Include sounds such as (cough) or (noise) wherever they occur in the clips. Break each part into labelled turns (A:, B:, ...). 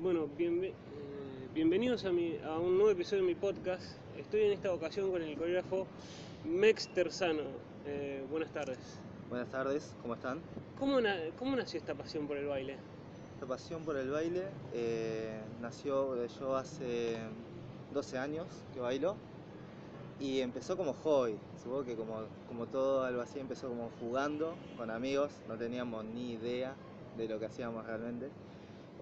A: Bueno, bienve- eh, bienvenidos a, mi- a un nuevo episodio de mi podcast. Estoy en esta ocasión con el coreógrafo Mex Terzano. Eh, buenas tardes.
B: Buenas tardes, ¿cómo están?
A: ¿Cómo, na- ¿Cómo nació esta pasión por el baile?
B: Esta pasión por el baile eh, nació de yo hace 12 años que bailo y empezó como hobby. Supongo que como, como todo algo así empezó como jugando con amigos, no teníamos ni idea de lo que hacíamos realmente.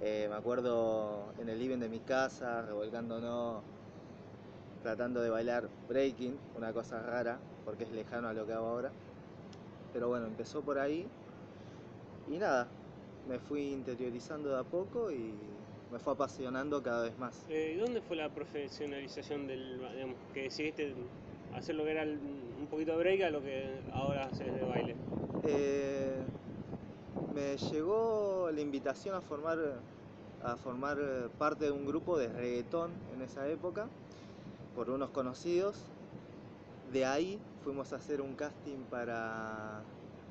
B: Eh, me acuerdo en el living de mi casa, revolcándonos, tratando de bailar breaking, una cosa rara porque es lejano a lo que hago ahora. Pero bueno, empezó por ahí y nada, me fui interiorizando de a poco y me fue apasionando cada vez más.
A: Eh, ¿Dónde fue la profesionalización del digamos, que decidiste hacer lo que era el- un poquito de break a lo que ahora haces de baile?
B: Eh, me llegó la invitación a formar, a formar parte de un grupo de reggaetón en esa época por unos conocidos. De ahí fuimos a hacer un casting para,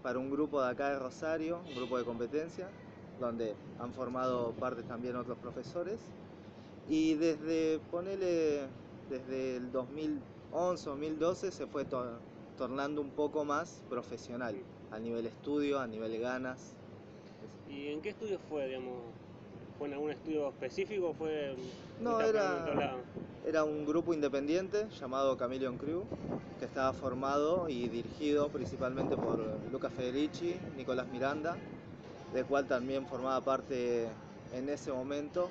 B: para un grupo de acá de Rosario, un grupo de competencia, donde han formado parte también otros profesores. Y desde, ponele, desde el 2011, 2012 se fue to- tornando un poco más profesional, a nivel estudio, a nivel ganas.
A: ¿Y en qué estudio fue, digamos? ¿Fue en algún estudio específico o fue
B: No, era-? Era un grupo independiente llamado Chameleon Crew, que estaba formado y dirigido principalmente por Luca Federici, Nicolás Miranda, del cual también formaba parte en ese momento,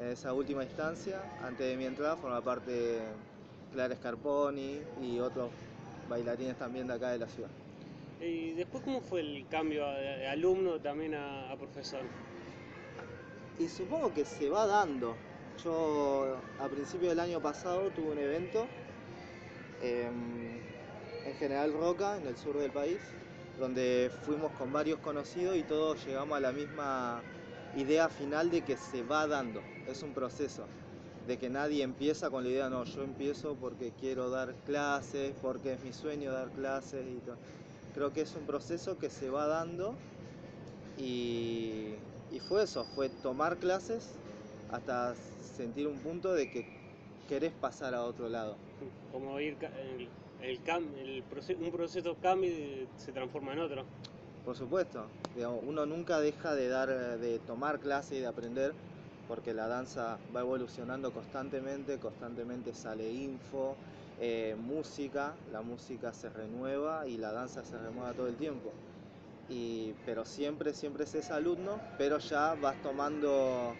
B: en esa última instancia, antes de mi entrada, formaba parte Clara Scarponi y otros bailarines también de acá de la ciudad.
A: ¿Y después cómo fue el cambio de, alumno también a, a profesor?
B: Y supongo que se va dando. Yo a principio del año pasado tuve un evento em, en General Roca, en el sur del país, donde fuimos con varios conocidos y todos llegamos a la misma idea final de que se va dando. Es un proceso, de que nadie empieza con la idea, no, yo empiezo porque quiero dar clases, porque es mi sueño dar clases y todo. Creo que es un proceso que se va dando y, y fue eso, fue tomar clases hasta sentir un punto de que querés pasar a otro lado.
A: Como ir el, el cam- el proce- un proceso cambia y se transforma en otro.
B: Por supuesto, uno nunca deja de dar, de tomar clase y de aprender, porque la danza va evolucionando constantemente, constantemente sale info, eh, música, la música se renueva y la danza se renueva todo el tiempo. Y, pero siempre, siempre es ese alumno, pero ya vas tomando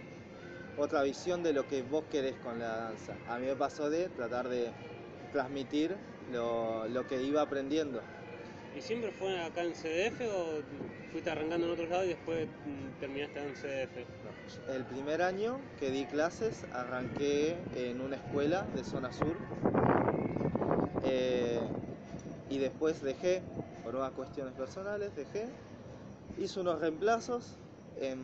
B: otra visión de lo que vos querés con la danza. A mí me pasó de tratar de transmitir lo, lo que iba aprendiendo.
A: ¿Y siempre fue acá en CDF o fuiste arrancando en otro lado y después mm, terminaste en CDF?
B: No, El primer año que di clases arranqué en una escuela de zona sur eh, y después dejé, por unas cuestiones personales, dejé. Hice unos reemplazos en,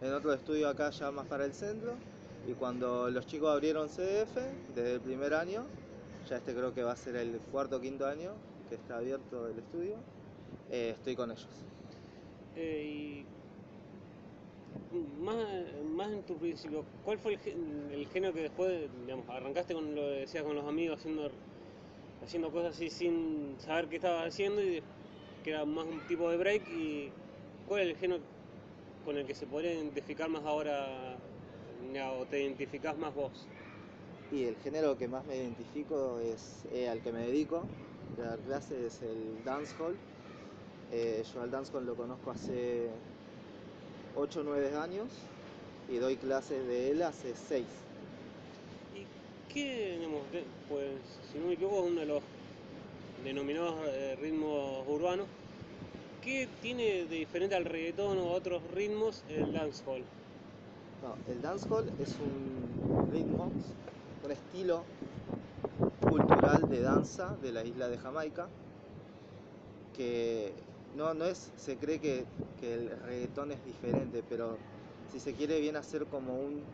B: en otro estudio acá ya más para el centro y cuando los chicos abrieron CDF, desde el primer año, ya este creo que va a ser el cuarto o quinto año que está abierto el estudio, eh, estoy con ellos.
A: Eh, más, más en tu principio, ¿cuál fue el, el género que después, digamos, arrancaste con lo que decías con los amigos, haciendo, haciendo cosas así sin saber qué estabas haciendo y que era más un tipo de break? ¿Y cuál es el género con el que se podría identificar más ahora o te identificás más vos?
B: Y el género que más me identifico es eh, al que me dedico, de dar clases, es el dancehall. Eh, yo al dancehall lo conozco hace 8 o 9 años y doy clases de él hace 6.
A: ¿Y qué, digamos, pues, si no me equivoco, es uno de los denominados eh, ritmos urbanos? ¿Qué tiene de diferente al reggaetón o a otros ritmos el dancehall?
B: No, el dancehall es un ritmo, un estilo cultural de danza de la isla de Jamaica que no, no es, se cree que, que el reggaetón es diferente, pero si se quiere viene a ser como un,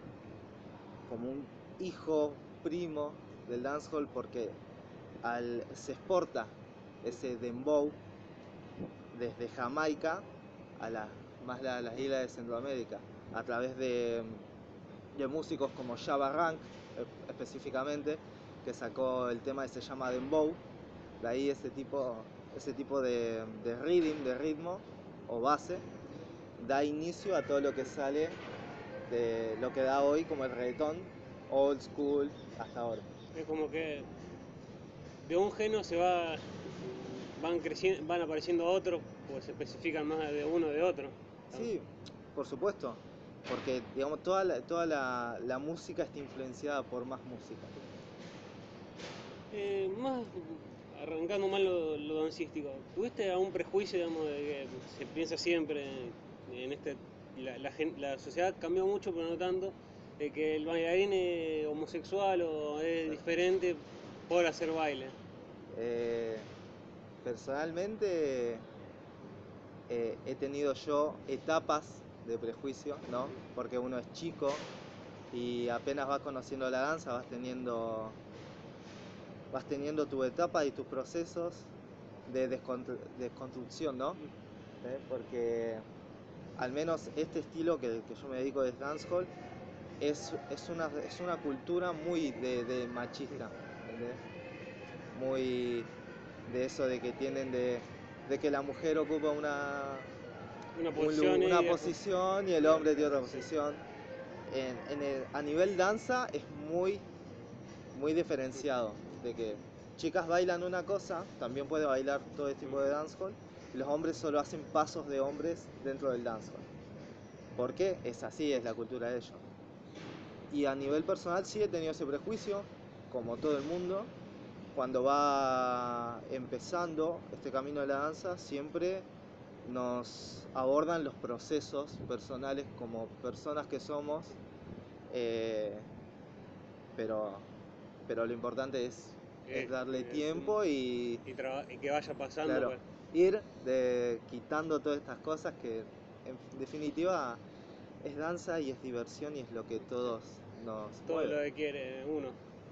B: como un hijo primo del dancehall porque al, se exporta ese dembow desde Jamaica a las más la- las islas de Centroamérica. a través de, de músicos como Java Rank e- específicamente, que sacó el tema que se llama Dembow, de ahí ese tipo, ese tipo de, de de ritmo o base, da inicio a todo lo que sale de lo que da hoy como el reggaetón, old school, hasta ahora.
A: Es como que de un género se va van creciendo, van apareciendo otros, pues se especifican más de uno de otro.
B: Sí, por supuesto, porque digamos toda la, toda la, la música está influenciada por más música.
A: Eh, más arrancando más lo, lo dancístico, ¿tuviste algún prejuicio, digamos, de que se piensa siempre en este, la, la gen- la sociedad cambió mucho, pero no tanto, de que el bailarín es homosexual o es diferente por hacer baile?
B: Eh, personalmente eh, he tenido yo etapas de prejuicio, ¿no? Porque uno es chico y apenas vas conociendo la danza, vas teniendo, vas teniendo tu etapa y tus procesos de descontru- desconstrucción, ¿no? ¿Eh? Porque al menos este estilo que, que yo me dedico es dancehall, es, es, una, es una cultura muy de, de machista, ¿entendés? Muy de eso de que tienen de, de que la mujer ocupa una,
A: posición y
B: una
A: después-
B: posición y el hombre tiene otra posición. En, en el- a nivel danza es muy, muy diferenciado, de que chicas bailan una cosa, también puede bailar todo este tipo de dancehall, y los hombres solo hacen pasos de hombres dentro del dancehall. ¿Por qué? Es así, es la cultura de ellos. Y a nivel personal sí he tenido ese prejuicio, como todo el mundo. Cuando va empezando este camino de la danza, siempre nos abordan los procesos personales como personas que somos, eh, pero, pero lo importante es, es
A: Eh,
B: darle
A: un-
B: tiempo y
A: y, traba- y que vaya pasando.
B: Claro.
A: pues.
B: ir de, quitando todas estas cosas que en definitiva es danza y es diversión y es lo que todos nos
A: todo
B: mueve.
A: lo que quiere uno.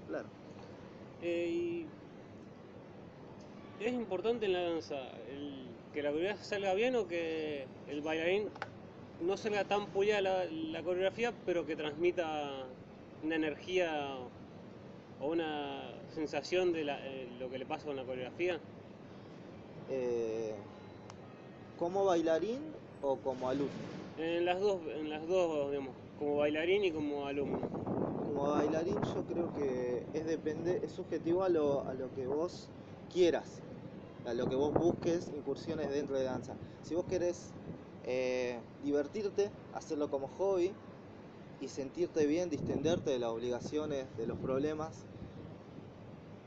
B: Claro.
A: Eh, y es importante en la danza el- que la coreografía salga bien o que el bailarín no salga tan puya la, la coreografía, pero que transmita una energía o una sensación de la- eh, lo que le pasa con la coreografía.
B: Eh, ¿Como bailarín o como alumno?
A: En las dos, en las dos, digamos, como bailarín y como alumno.
B: Como bailarín yo creo que es depende, es subjetivo a lo, a lo que vos quieras, a lo que vos busques incursiones dentro de danza. Si vos querés eh, divertirte, hacerlo como hobby y sentirte bien, distenderte de las obligaciones, de los problemas,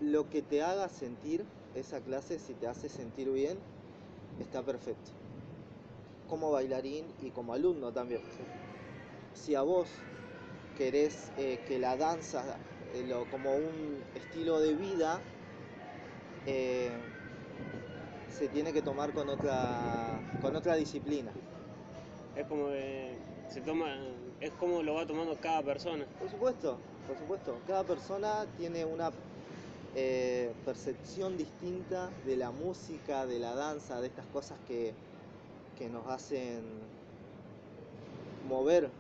B: lo que te haga sentir esa clase, si te hace sentir bien, está perfecto. Como bailarín y como alumno también. Si a vos querés eh, que la danza, eh, lo- como un estilo de vida, eh, se tiene que tomar con otra, con otra disciplina.
A: Es como que se toma, es como lo va tomando cada persona.
B: Por supuesto, por supuesto. Cada persona tiene una eh, percepción distinta de la música, de la danza, de estas cosas que, que nos hacen mover,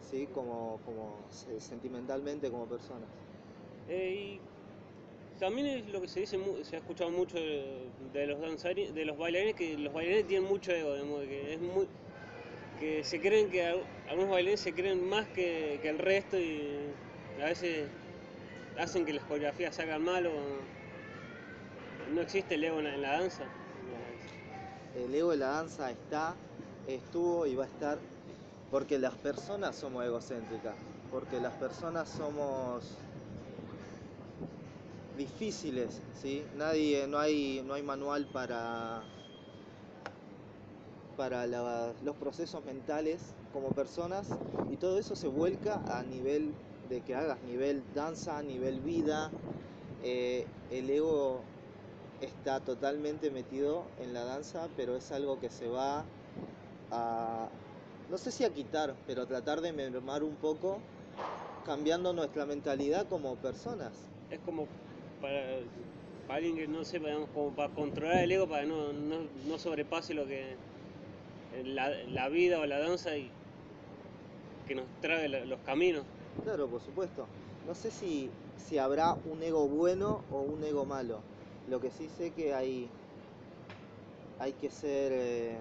B: ¿sí? Como, como se- sentimentalmente como personas.
A: Eh, y también es lo que se dice, se ha escuchado mucho de, los de los bailarines, que los bailarines tienen mucho ego, que es muy, que se creen que al- algunos bailarines se creen más que, que el resto y a veces hacen que las coreografías salgan mal o no existe el ego en la, en danza.
B: El ego de la danza está, estuvo y va a estar porque las personas somos egocéntricas, porque las personas somos difíciles, ¿sí? Nadie, no hay, no hay manual para, para los procesos mentales como personas y todo eso se vuelca a nivel de que hagas nivel danza, nivel vida. Eh, el ego está totalmente metido en la danza, pero es algo que se va a, no sé si a quitar, pero tratar de mermar un poco, cambiando nuestra mentalidad como personas.
A: Es como para, alguien que no sepa, como para controlar el ego, para no, no, no sobrepase lo que la, la vida o la danza y que nos trae la- los caminos.
B: Claro, por supuesto. No sé si, si habrá un ego bueno o un ego malo. Lo que sí sé que hay, hay que ser eh,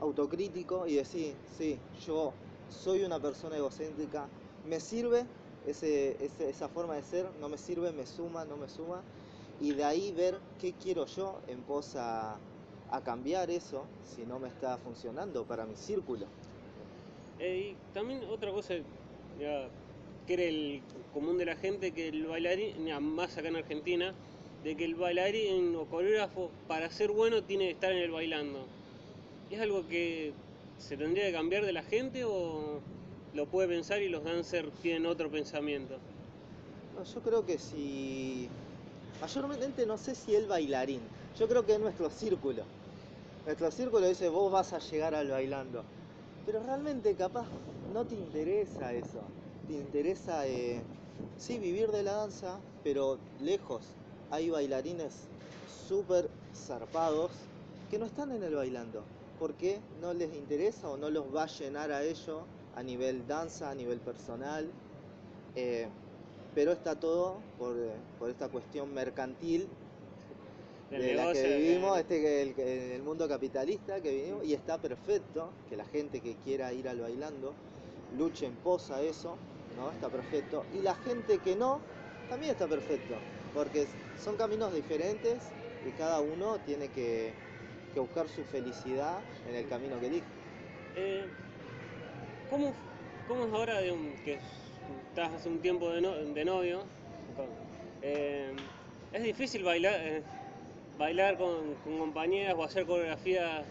B: autocrítico y decir, sí, yo soy una persona egocéntrica, me sirve ese, esa forma de ser, no me sirve, me suma, no me suma, y de ahí ver qué quiero yo en pos a cambiar eso si no me está funcionando para mi círculo.
A: Eh, y también otra cosa que era el común de la gente, que el bailarín, ya, más acá en Argentina, de que el bailarín o coreógrafo para ser bueno tiene que estar en el bailando. ¿Es algo que se tendría que cambiar de la gente o lo puede pensar y los dancers tienen otro pensamiento?
B: No, yo creo que si. Mayormente no sé si el bailarín. Yo creo que es nuestro círculo. Nuestro círculo dice vos vas a llegar al bailando. Pero realmente capaz no te interesa eso. Te interesa, eh, sí, vivir de la danza, pero lejos. Hay bailarines súper zarpados que no están en el bailando. Porque no les interesa o no los va a llenar a ellos a nivel danza, a nivel personal. Eh, pero está todo por, eh, por esta cuestión mercantil De la que
A: de-
B: vivimos, este que el, el mundo capitalista que vivimos, y está perfecto que la gente que quiera ir al bailando luche en pos a eso, ¿no? Está perfecto. Y la gente que no, también está perfecto, porque son caminos diferentes y cada uno tiene que, que buscar su felicidad en el camino que elige.
A: Eh, ¿cómo, ¿Cómo es ahora digamos, que estás hace un tiempo de, no- de novio? Eh, ¿Es difícil bailar, eh, bailar con, compañeras o hacer coreografía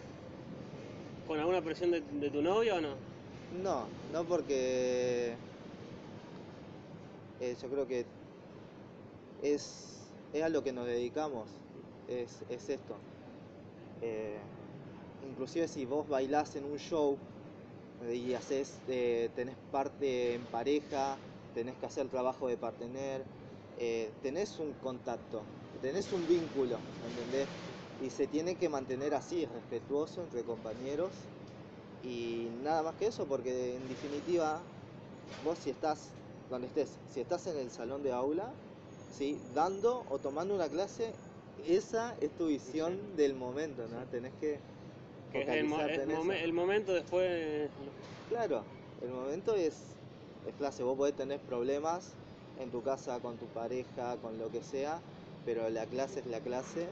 A: con alguna presión de, tu novia o no?
B: No, no porque eh, yo creo que es, es a lo que nos dedicamos, es, es esto. Eh, inclusive si vos bailás en un show y haces, eh, tenés parte en pareja, tenés que hacer trabajo de partener, eh, tenés un contacto, tenés un vínculo, ¿entendés? Y se tiene que mantener así, respetuoso entre compañeros y nada más que eso, porque en definitiva, vos si estás donde estés, si estás en el salón de aula, ¿sí? dando o tomando una clase, esa es tu visión del momento, ¿no? Tenés que
A: Que es el, mo- momento después...
B: Claro, el momento es, es clase, vos podés tener problemas en tu casa, con tu pareja, con lo que sea, pero la clase es la clase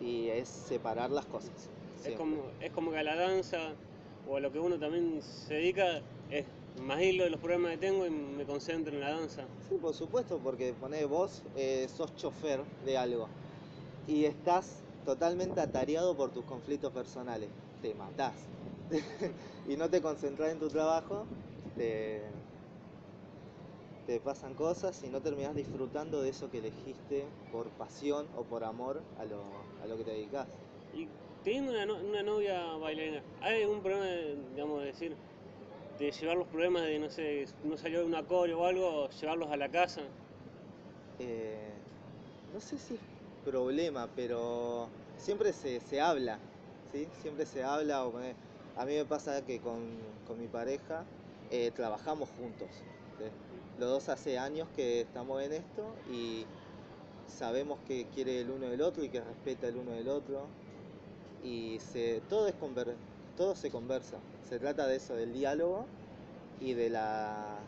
B: y es separar las cosas.
A: Es como, es como que a la danza o a lo que uno también se dedica es más hilo de los problemas que tengo y me concentro en la danza.
B: Sí, por supuesto, porque ponés vos eh, sos chofer de algo y estás totalmente atareado por tus conflictos personales. Te matás. (laughs) y no te concentrás en tu trabajo, te, te pasan cosas y no terminás disfrutando de eso que elegiste por pasión o por amor a lo, a lo que te dedicas.
A: Y teniendo una, no- una novia bailarina, ¿hay algún problema, de, digamos, de decir, de llevar los problemas de, no sé, no salió de un acorde o algo, llevarlos a la casa?
B: Eh, no sé si es problema, pero siempre se, se habla, ¿sí? Siempre se habla. O a mí me pasa que con, con mi pareja eh, trabajamos juntos. ¿sí? Los dos hace años que estamos en esto y sabemos que quiere el uno del otro y que respeta el uno del otro. Y se, todo, es conver- todo se conversa. Se trata de eso, del diálogo y de la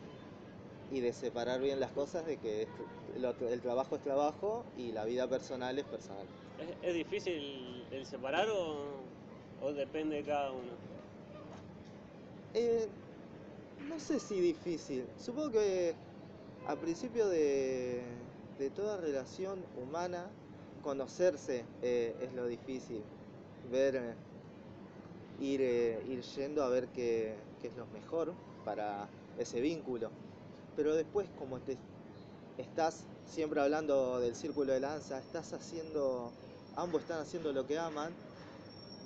B: y de separar bien las cosas de que el, otro- el trabajo es trabajo y la vida personal es personal.
A: ¿Es, es difícil el separar o, o depende de cada uno?
B: Eh, no sé si difícil. Supongo que al principio de, de toda relación humana, conocerse eh, es lo difícil. Ver, eh, ir, eh, ir yendo a ver qué, qué es lo mejor para ese vínculo. Pero después, como te estás siempre hablando del círculo de la danza, estás haciendo, ambos están haciendo lo que aman,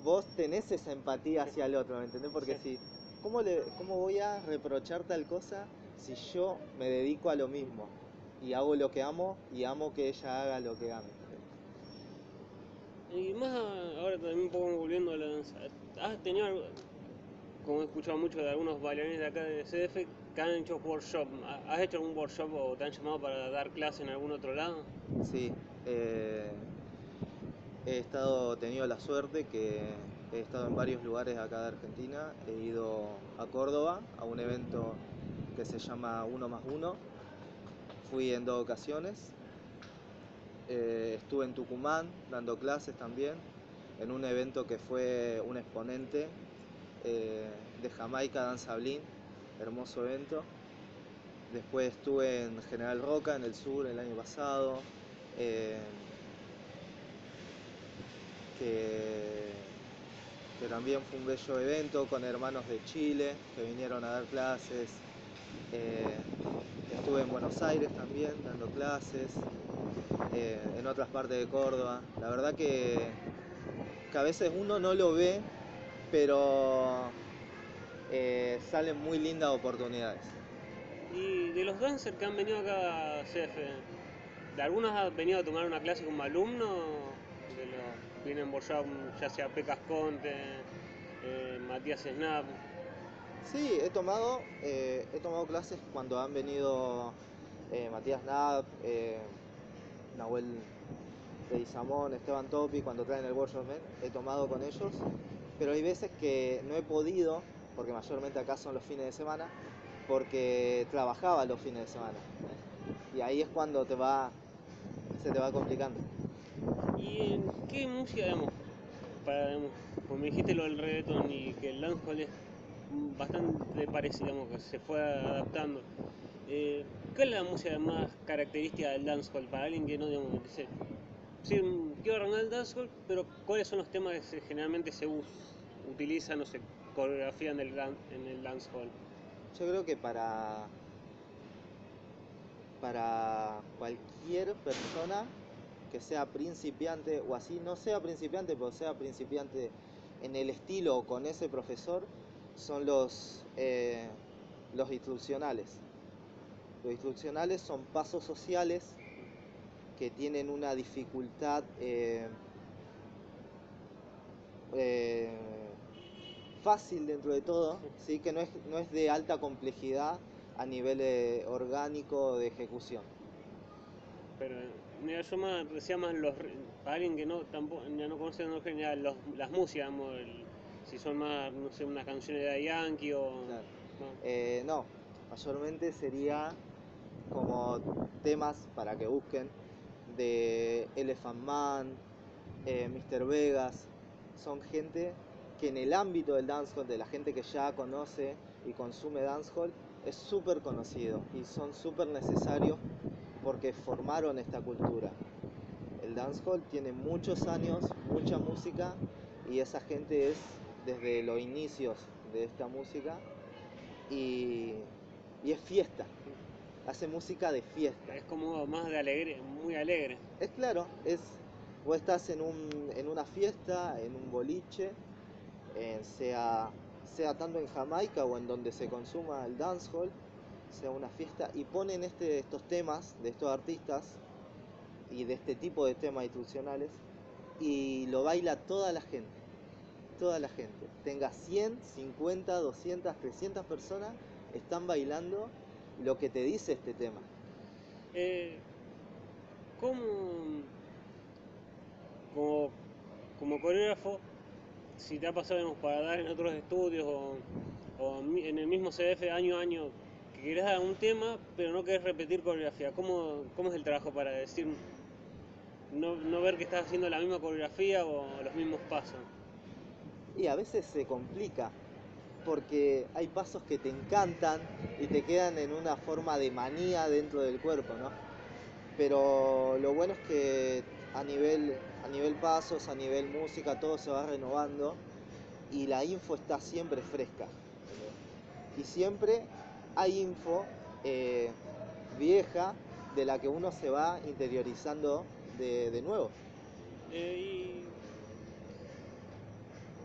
B: vos tenés esa empatía hacia el otro, ¿me entendés? Porque
A: Sí.
B: si, ¿cómo, le, ¿cómo voy a reprochar tal cosa si yo me dedico a lo mismo? Y hago lo que amo y amo que ella haga lo que ame.
A: Y más ahora también un poco volviendo a la danza, ¿has tenido algo- como he escuchado mucho de algunos bailarines de acá de CDF que han hecho workshop. ¿Has hecho algún workshop o te han llamado para dar clase en algún otro lado?
B: Sí, eh, he estado, tenido la suerte que he estado en varios lugares acá de Argentina. He ido a Córdoba a un evento que se llama Uno más Uno. Fui en dos ocasiones. Eh, estuve en Tucumán dando clases también, en un evento que fue un exponente eh, de Jamaica, Danza Blin, hermoso evento. Después estuve en General Roca, en el sur, el año pasado. eh, que, que también fue un bello evento con hermanos de Chile que vinieron a dar clases. Eh, estuve en Buenos Aires también dando clases, eh, en otras partes de Córdoba. La verdad que, que a veces uno no lo ve, pero eh, salen muy lindas oportunidades.
A: Y de los dancers que han venido acá a CF, ¿de algunos has venido a tomar una clase como alumno? Vienen workshop, ya sea Pecas Conte, eh, Matías Snap.
B: Sí, he tomado, eh, he tomado clases cuando han venido eh, Matías eh, Nahuel de Isamón, Esteban Topi, cuando traen el Workshop he tomado con ellos, pero hay veces que no he podido, porque mayormente acá son los fines de semana, porque trabajaba los fines de semana. Y ahí es cuando te va, se te va complicando.
A: ¿Y en qué música, digamos, como dijiste lo del reggaeton y que el dancehall es bastante parecido, se fue adaptando. Eh, ¿Cuál es la música más característica del dancehall para alguien que no, digamos, sí, mm, quiero arrancar el dancehall, pero cuáles son los temas que generalmente se utilizan o se coreografían en en el dancehall?
B: Yo creo que para, para cualquier persona que sea principiante o así, no sea principiante, pero sea principiante en el estilo o con ese profesor, son los, eh, los instruccionales. Los instruccionales son pasos sociales que tienen una dificultad eh, eh, fácil dentro de todo, ¿sí? que no es, no es de alta complejidad a nivel orgánico de ejecución.
A: Pero mira, yo más, decía más los, para alguien que no tampoco ya no conoce en general los- las músicas, digamos, el- si son más, no sé, unas canciones de Yankee o...
B: Claro.
A: no.
B: Eh, no, mayormente sería como temas para que busquen de Elephant Man, eh, Mr. Vegas, son gente que en el ámbito del dancehall, de la gente que ya conoce y consume dancehall, es súper conocido y son súper necesarios porque formaron esta cultura. El dancehall tiene muchos años, mucha música y esa gente es desde los inicios de esta música y, y es fiesta, hace música de fiesta.
A: Es como más de alegre, muy alegre.
B: Es claro, es vos estás en, un, en una fiesta, en un boliche, sea, sea tanto en Jamaica o en donde se consuma el dancehall, sea una fiesta, y ponen este, estos temas de estos artistas y de este tipo de temas institucionales y lo baila toda la gente, toda la gente. Tenga 100, 50, 200, 300 personas, están bailando lo que te dice este tema.
A: Eh, ¿Cómo, como, como coreógrafo, si te ha pasado digamos, para dar en otros estudios o, o en el mismo CDF año a año, que querés dar un tema, pero no querés repetir coreografía? ¿Cómo, es el trabajo para decir, no, no ver que estás haciendo la misma coreografía o los mismos pasos?
B: Y a veces se complica porque hay pasos que te encantan y te quedan en una forma de manía dentro del cuerpo, ¿no? Pero lo bueno es que a nivel, a nivel pasos, a nivel música, todo se va renovando y la info está siempre fresca. Y siempre hay info eh, vieja de la que uno se va interiorizando de, de nuevo.
A: Eh, ¿y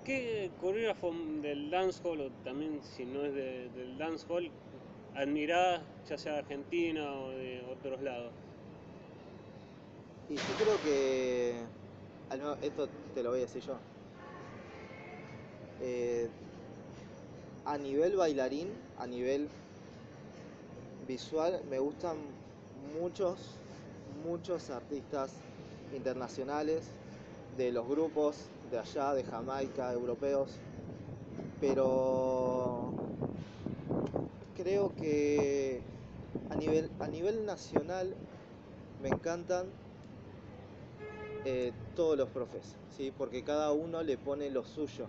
A: ¿Qué coreógrafo del dancehall, o también si no es de- del dancehall, admirás, ya sea de Argentina o de otros lados?
B: Y yo creo que. ah, esto te lo voy a decir yo. Eh, a nivel bailarín, a nivel visual, me gustan muchos, muchos artistas internacionales de los grupos de allá, de Jamaica, europeos, pero creo que a nivel, a nivel nacional me encantan eh, todos los profes, ¿sí? porque cada uno le pone lo suyo.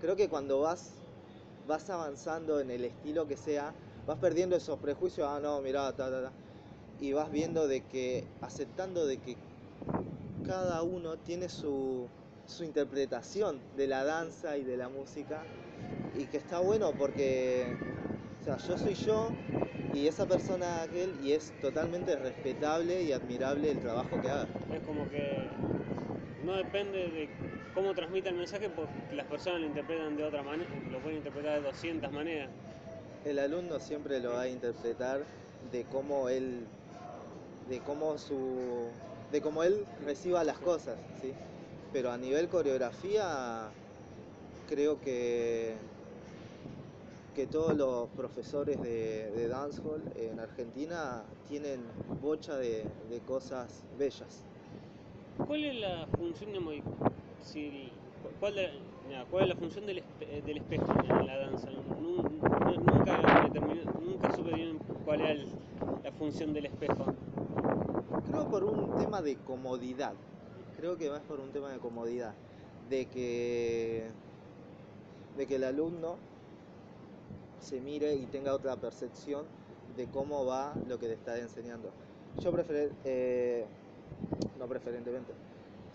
B: Creo que cuando vas, vas avanzando en el estilo que sea, vas perdiendo esos prejuicios, ah, no, mirá, ta, ta, ta, y vas viendo de que, aceptando de que cada uno tiene su, su interpretación de la danza y de la música, y que está bueno porque, o sea, yo soy yo, y esa persona aquel y es totalmente respetable y admirable el trabajo que haga.
A: Es como que no depende de cómo transmita el mensaje porque las personas lo interpretan de otra manera, lo pueden interpretar de 200 maneras.
B: El alumno siempre lo va a interpretar de cómo él de cómo su de cómo él reciba las cosas. Pero a nivel coreografía creo que que todos los profesores de, dancehall en Argentina tienen bocha de, cosas bellas.
A: ¿Cuál es la función de cuál, cuál es la función del, del espejo en la danza? Nu- nu- Nunca, nunca supe bien cuál era la función del espejo.
B: Creo por un tema de comodidad. Creo que más por un tema de comodidad. De que, de que el alumno se mire y tenga otra percepción de cómo va lo que le está enseñando. Yo prefer, eh, no preferentemente.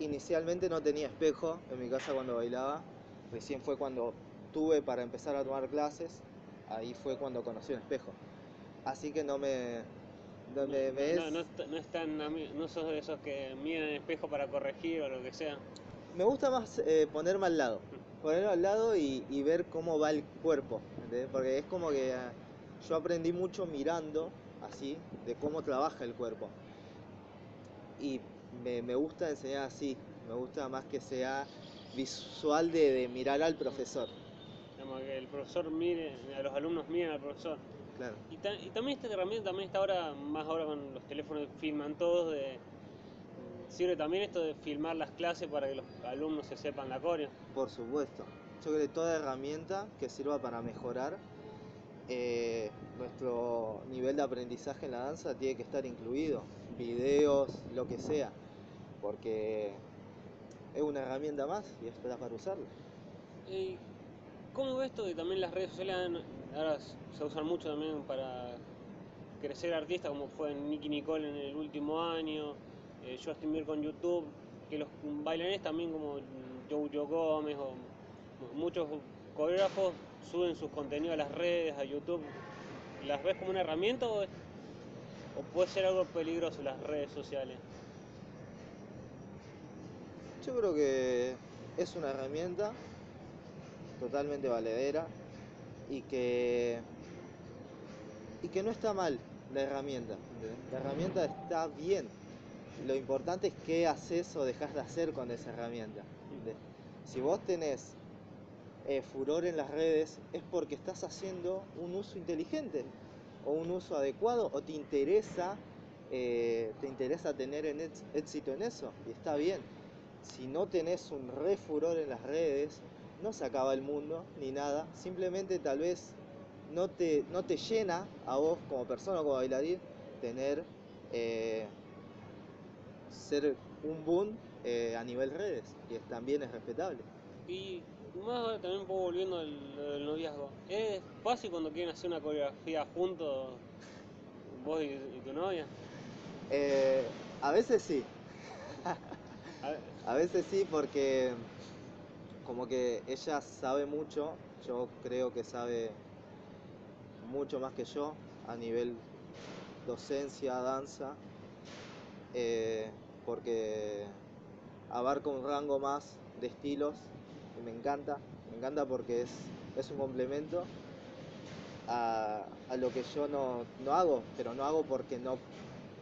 B: Inicialmente no tenía espejo en mi casa cuando bailaba. Recién fue cuando tuve para empezar a tomar clases. Ahí fue cuando conocí un espejo. Así que no me, no me,
A: no,
B: es-
A: no, no es tan no sos de esos que miran el espejo para corregir o lo que sea.
B: Me gusta más eh, ponerme al lado. Ponerme al lado y, y ver cómo va el cuerpo. ¿entendés? Porque es como que ah, yo aprendí mucho mirando así, de cómo trabaja el cuerpo. Y me, me gusta enseñar así. Me gusta más que sea visual de, de mirar al profesor.
A: Que el profesor mire, a los alumnos miren al profesor.
B: Claro.
A: Y, ta- y también esta herramienta también está ahora, más ahora con los teléfonos que filman todos, de, sirve también esto de filmar las clases para que los alumnos se sepan la coreo.
B: Por supuesto. Yo creo que toda herramienta que sirva para mejorar eh, nuestro nivel de aprendizaje en la danza tiene que estar incluido. Videos, lo que sea. Porque es una herramienta más y es para usarla.
A: ¿Y cómo ves esto que también las redes sociales ahora se usan mucho también para crecer artistas, como fue Nicky Nicole en el último año, eh, Justin Bieber con YouTube, que los bailarines también como Jojo Gómez o mu- muchos coreógrafos suben sus contenidos a las redes, a YouTube. ¿Las ves como una herramienta o, o puede ser algo peligroso las redes sociales?
B: Yo creo que es una herramienta totalmente valedera y que, y que no está mal la herramienta. La herramienta está bien. Lo importante es qué haces o dejas de hacer con esa herramienta. Si vos tenés eh, furor en las redes es porque estás haciendo un uso inteligente o un uso adecuado o te interesa, eh, te interesa tener éxito en eso y está bien. Si no tenés un re furor en las redes, no se acaba el mundo ni nada, simplemente tal vez no te, no te llena a vos como persona o como bailarín tener eh, ser un boom eh, a nivel redes y es- también es respetable.
A: Y más también un poco volviendo al, noviazgo. ¿Es fácil cuando quieren hacer una coreografía juntos, vos y, y tu novia?
B: Eh, a veces sí,
A: A
B: veces sí porque como que ella sabe mucho, yo creo que sabe mucho más que yo a nivel docencia, danza, eh, porque abarca un rango más de estilos y me encanta, me encanta porque es, es un complemento a, a lo que yo no, no hago, pero no hago porque no,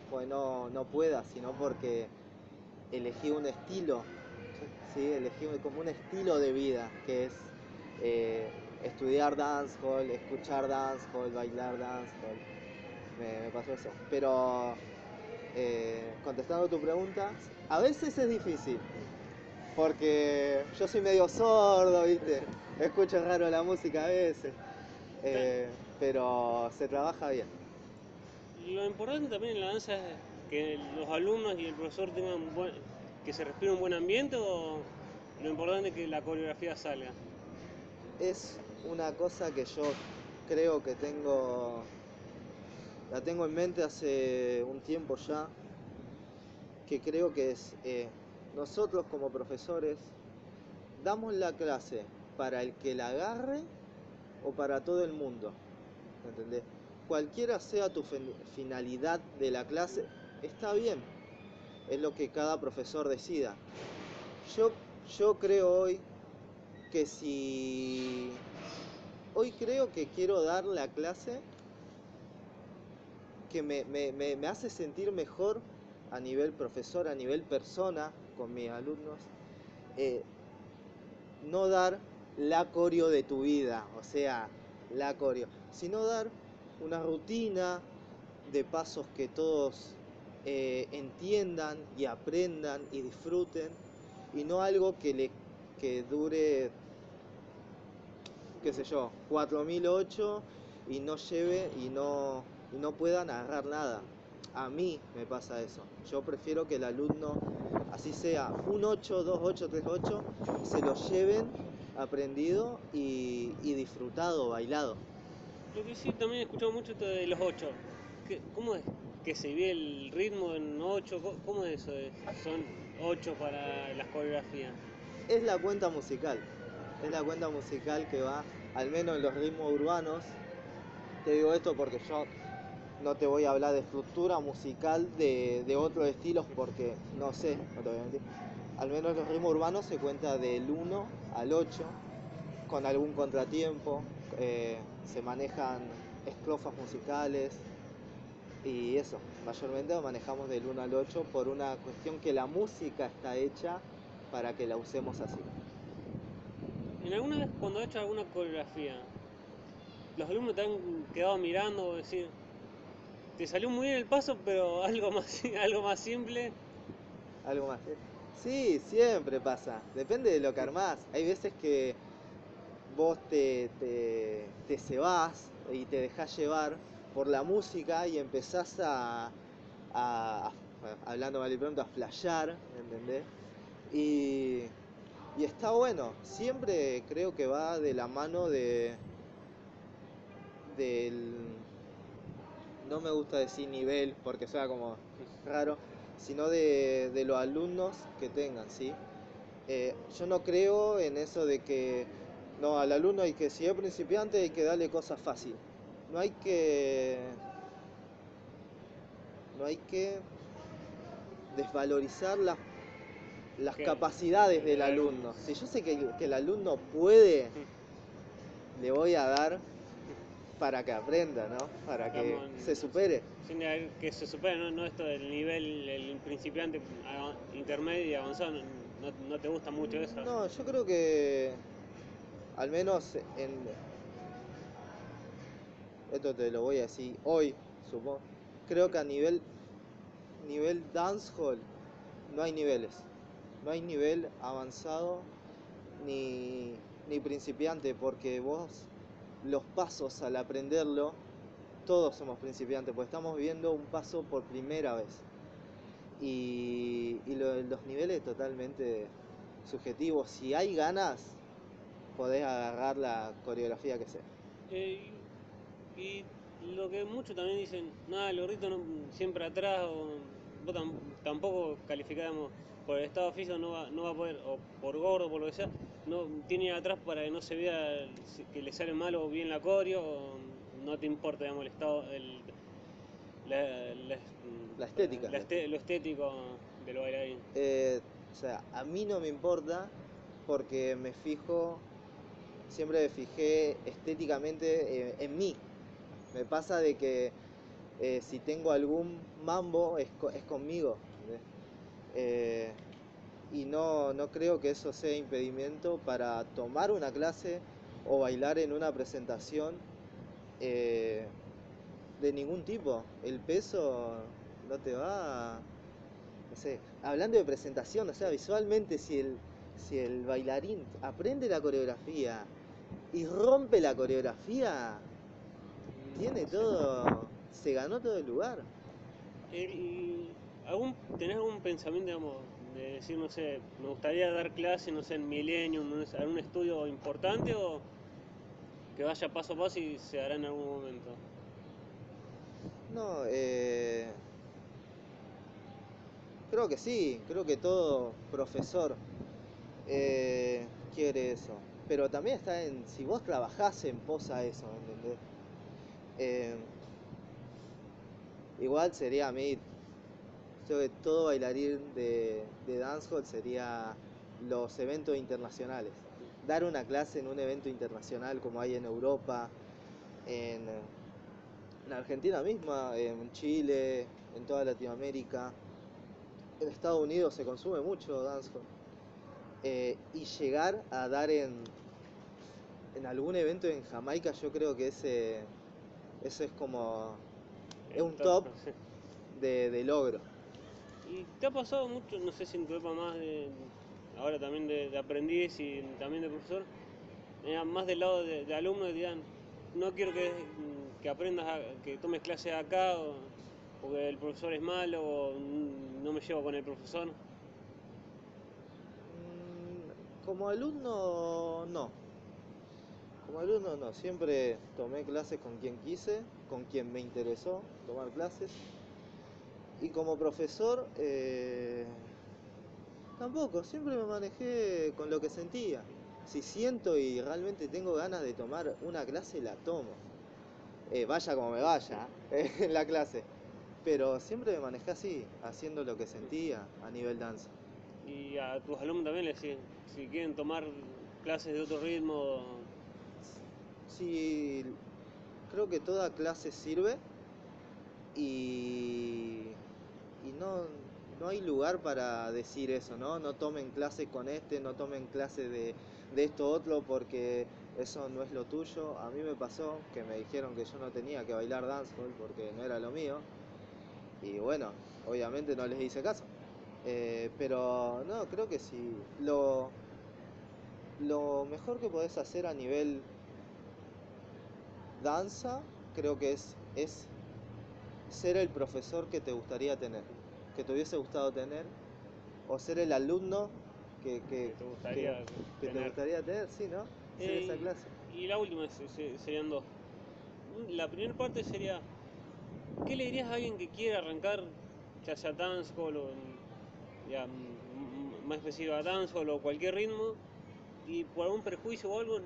B: porque no, no pueda, sino porque elegí un estilo, ¿sí? elegí como un estilo de vida que es eh, estudiar dancehall, escuchar dancehall, bailar dancehall. Me, me pasó eso. Pero eh, contestando tu pregunta, a veces es difícil. Porque yo soy medio sordo, ¿viste? Escucho raro la música a veces. eh, pero se trabaja bien.
A: Lo importante también en la danza es que los alumnos y el profesor tengan buen, que se respire un buen ambiente o lo importante es que la coreografía salga.
B: Es una cosa que yo creo que tengo, la tengo en mente hace un tiempo ya, que creo que es, eh, nosotros como profesores damos la clase para el que la agarre o para todo el mundo, ¿entendés? Cualquiera sea tu fin- finalidad de la clase, está bien, es lo que cada profesor decida. Yo, yo creo hoy que si hoy creo que quiero dar la clase que me, me- me- hace sentir mejor a nivel profesor, a nivel persona con mis alumnos, eh, no dar la coreo de tu vida, o sea, la coreo, sino dar una rutina de pasos que todos eh, entiendan y aprendan y disfruten y no algo que le que dure qué sé yo 4008 y no lleve y no y no puedan agarrar nada. A mí me pasa eso. Yo prefiero que el alumno así sea un 8 2 8 3 8 se lo lleven aprendido y, y disfrutado bailado.
A: Lo que sí también he escuchado mucho esto de los ocho. ¿Qué- ¿Cómo es que se ve el ritmo en ocho? ¿Cómo- ¿Cómo es eso? Son ocho para las coreografías.
B: es la cuenta musical. Es la cuenta musical que va, al menos en los ritmos urbanos. Te digo esto porque yo no te voy a hablar de estructura musical de, de otros estilos porque no sé, no te voy a mentir. Al menos en los ritmos urbanos se cuenta del 1 al 8, con algún contratiempo. eh, se manejan estrofas musicales y eso. Mayormente lo manejamos del 1 al 8 por una cuestión que la música está hecha para que la usemos así.
A: ¿En alguna vez cuando has hecho alguna coreografía, los alumnos te han quedado mirando o decir, te salió muy bien el paso, pero (laughs) algo más, algo más simple?
B: Algo más. Sí, siempre pasa. Depende de lo que armás. Hay veces que vos te, te, te cebás y te dejás llevar por la música y empezás a, hablando mal y pronto, a flashear, ¿entendés? Y, y está bueno. Siempre creo que va de la mano de del no me gusta decir nivel porque suena como raro, sino de, de los alumnos que tengan, ¿sí? Eh, yo no creo en eso de que, no, al alumno hay que, si es principiante, hay que darle cosas fáciles. No hay que, no hay que desvalorizar las, las capacidades del
A: alumno.
B: Si yo sé que, que el alumno puede, le voy a dar para que aprenda, ¿no? Para que se supere.
A: Que se supera, ¿no? no esto del nivel, el principiante, intermedio y avanzado, no, no- no te gusta mucho eso.
B: No, yo creo que al menos en esto te lo voy a decir hoy, supongo. Creo que a nivel nivel dancehall no hay niveles. No hay nivel avanzado ni, ni principiante porque vos los pasos al aprenderlo todos somos principiantes, porque estamos viendo un paso por primera vez. Y, y lo- los niveles totalmente subjetivos. Si hay ganas, podés agarrar la coreografía que sea.
A: Eh, y, lo que muchos también dicen, nada, el gordito no, siempre atrás, o vos tam- tampoco calificamos por el estado físico, no va, no va a poder, o por gordo, por lo que sea, no tiene atrás para que no se vea que le sale mal o bien la coreo, o no te importa, digamos, el estado, el, la, la-
B: La estética.
A: la este- lo estético del bailarín.
B: Eh, o sea, a mí no me importa porque me fijo, siempre me fijé estéticamente eh, en mí. Me pasa de que eh, si tengo algún mambo es, es conmigo. Eh, y no, no creo que eso sea impedimento para tomar una clase o bailar en una presentación eh, de ningún tipo. El peso no te va, no sé, hablando de presentación, o sea, visualmente si el, si el bailarín aprende la coreografía y rompe la coreografía, tiene todo, se ganó todo el lugar.
A: El- algún, ¿Tenés algún pensamiento, digamos, de decir, no sé, me gustaría dar clase, no sé, en Millennium, en algún estudio importante o que vaya paso a paso y se hará en algún momento?
B: No, eh, creo que sí, creo que todo profesor eh, quiere eso. Pero también está en si vos trabajás en pos a eso, ¿entendés? Eh, igual sería a mí, creo que todo bailarín de, de dancehall sería los eventos internacionales. Dar una clase en un evento internacional como hay en Europa, en, en Argentina misma, en Chile, en toda Latinoamérica. En Estados Unidos se consume mucho dancehall. Eh, y llegar a dar en, en algún evento en Jamaica, yo creo que ese, ese es como Es un top. de, de logro.
A: ¿Y te ha pasado mucho, no sé si en tu época más de, ahora también de, de aprendiz y también de profesor, eh, más del lado de, de alumno que digan, no quiero que, que aprendas, a- que tomes clases acá, o, porque el profesor es malo, o no me llevo con el profesor?
B: Mm, Como alumno, no. Como alumno, no. Siempre tomé clases con quien quise, con quien me interesó tomar clases. Y como profesor, eh, tampoco. Siempre me manejé con lo que sentía. Si siento y realmente tengo ganas de tomar una clase, la tomo. Eh, vaya como me vaya eh, (laughs) en la clase. Pero siempre me manejé así, haciendo lo que sentía a nivel danza.
A: Y a tus alumnos también les decís, si quieren tomar clases de otro ritmo,
B: Sí, creo que toda clase sirve y, y no, no hay lugar para decir eso, ¿no? No tomen clase con este, no tomen clase de, de esto otro porque eso no es lo tuyo. A mí me pasó que me dijeron que yo no tenía que bailar dancehall porque no era lo mío y bueno, obviamente no les hice caso. Eh, pero no, creo que sí. Lo, lo mejor que podés hacer a nivel danza, creo que es, es ser el profesor que te gustaría tener, que te hubiese gustado tener, o ser el alumno que, que,
A: que te gustaría
B: que- que te
A: tener.
B: gustaría tener, sí, ¿no? Ser
A: Eh,
B: esa clase.
A: Y la última se- se- serían dos. La primera parte sería, ¿qué le dirías a alguien que quiere arrancar, ya sea dancehall o ya, más específico a dancehall o cualquier ritmo, y por algún prejuicio o algo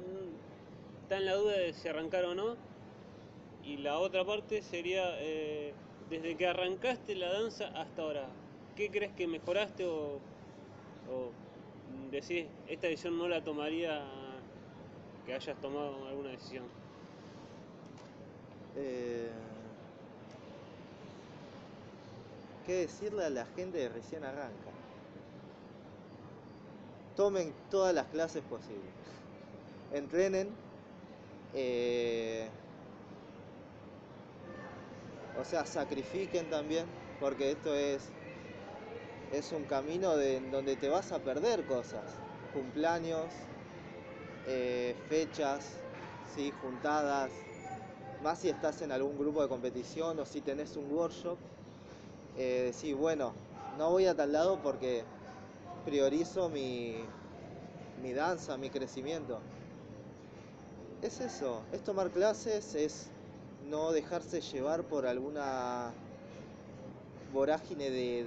A: está en la duda de si arrancar o no? Y la otra parte sería, eh, desde que arrancaste la danza hasta ahora, ¿qué crees que mejoraste o, o decís, esta decisión no la tomaría que hayas tomado alguna decisión?
B: Eh, ¿Qué decirle a la gente que recién arranca? Tomen todas las clases posibles. Entrenen. Eh, o sea, sacrifiquen también, porque esto es, es un camino de, donde te vas a perder cosas. Cumpleaños, eh, fechas, ¿sí? juntadas, más si estás en algún grupo de competición o si tenés un workshop, eh, decir, bueno, no voy a tal lado porque priorizo mi, mi danza, mi crecimiento. Es eso, es tomar clases, es no dejarse llevar por alguna vorágine de,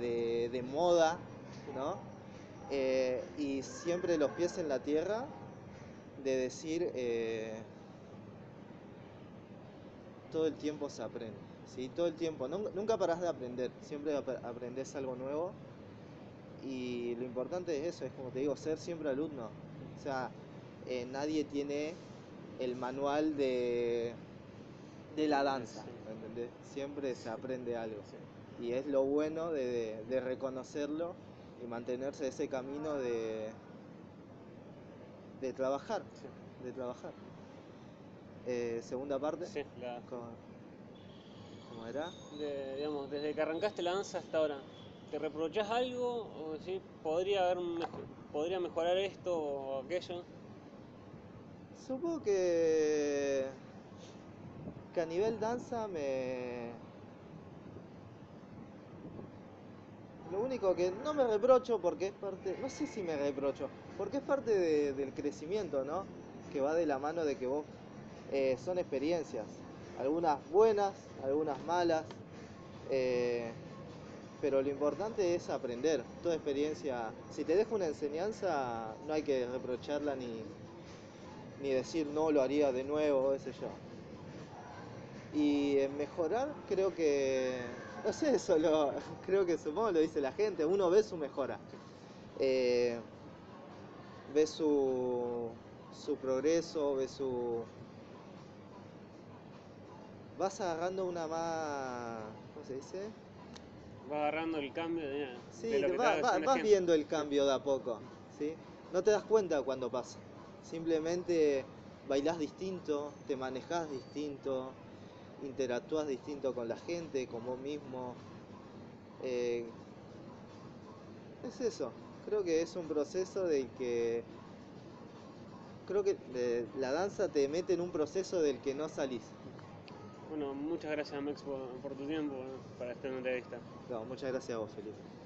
B: de- moda, ¿no? Eh, y siempre los pies en la tierra de decir, eh, todo el tiempo se aprende, ¿sí? Todo el tiempo, nun- nunca parás de aprender, siempre ap- aprendes algo nuevo y lo importante es eso, es como te digo, ser siempre alumno, o sea, eh, nadie tiene el manual de, de la danza,
A: Sí.
B: ¿me entendés? Siempre se aprende algo y es lo bueno de, de- reconocerlo y mantenerse ese camino de, de trabajar, de trabajar. Eh, segunda parte.
A: Sí, la,
B: ¿Cómo, cómo era?
A: de- digamos, desde que arrancaste la danza hasta ahora, ¿te reprochás algo o decís, podría haber podría mejorar esto o aquello?
B: Supongo que, a nivel danza me... Lo único que no me reprocho porque es parte, no sé si me reprocho, porque es parte de- del crecimiento, ¿no? Que va de la mano de que vos eh, son experiencias, algunas buenas, algunas malas, eh, pero lo importante es aprender. Toda experiencia, si te deja una enseñanza, no hay que reprocharla ni, ni decir no lo haría de nuevo, sé yo. Y en mejorar, creo que, no sé, eso lo, (laughs) creo que supongo lo dice la gente, uno ve su mejora, Eh, ve su, su progreso, ve su... Vas agarrando una más, ¿cómo se dice?
A: Vas agarrando el cambio de,
B: Sí,
A: de lo que
B: va- vas
A: gente.
B: viendo el cambio de a poco, ¿sí? No te das cuenta cuando pasa. Simplemente bailás distinto, te manejás distinto, interactúas distinto con la gente, con vos mismo. Eh, es eso. Creo que es un proceso del que. Creo que eh, la danza te mete en un proceso del que no salís.
A: Bueno, muchas gracias Max por, por tu tiempo ¿no? para esta entrevista.
B: No, muchas gracias a vos, Felipe.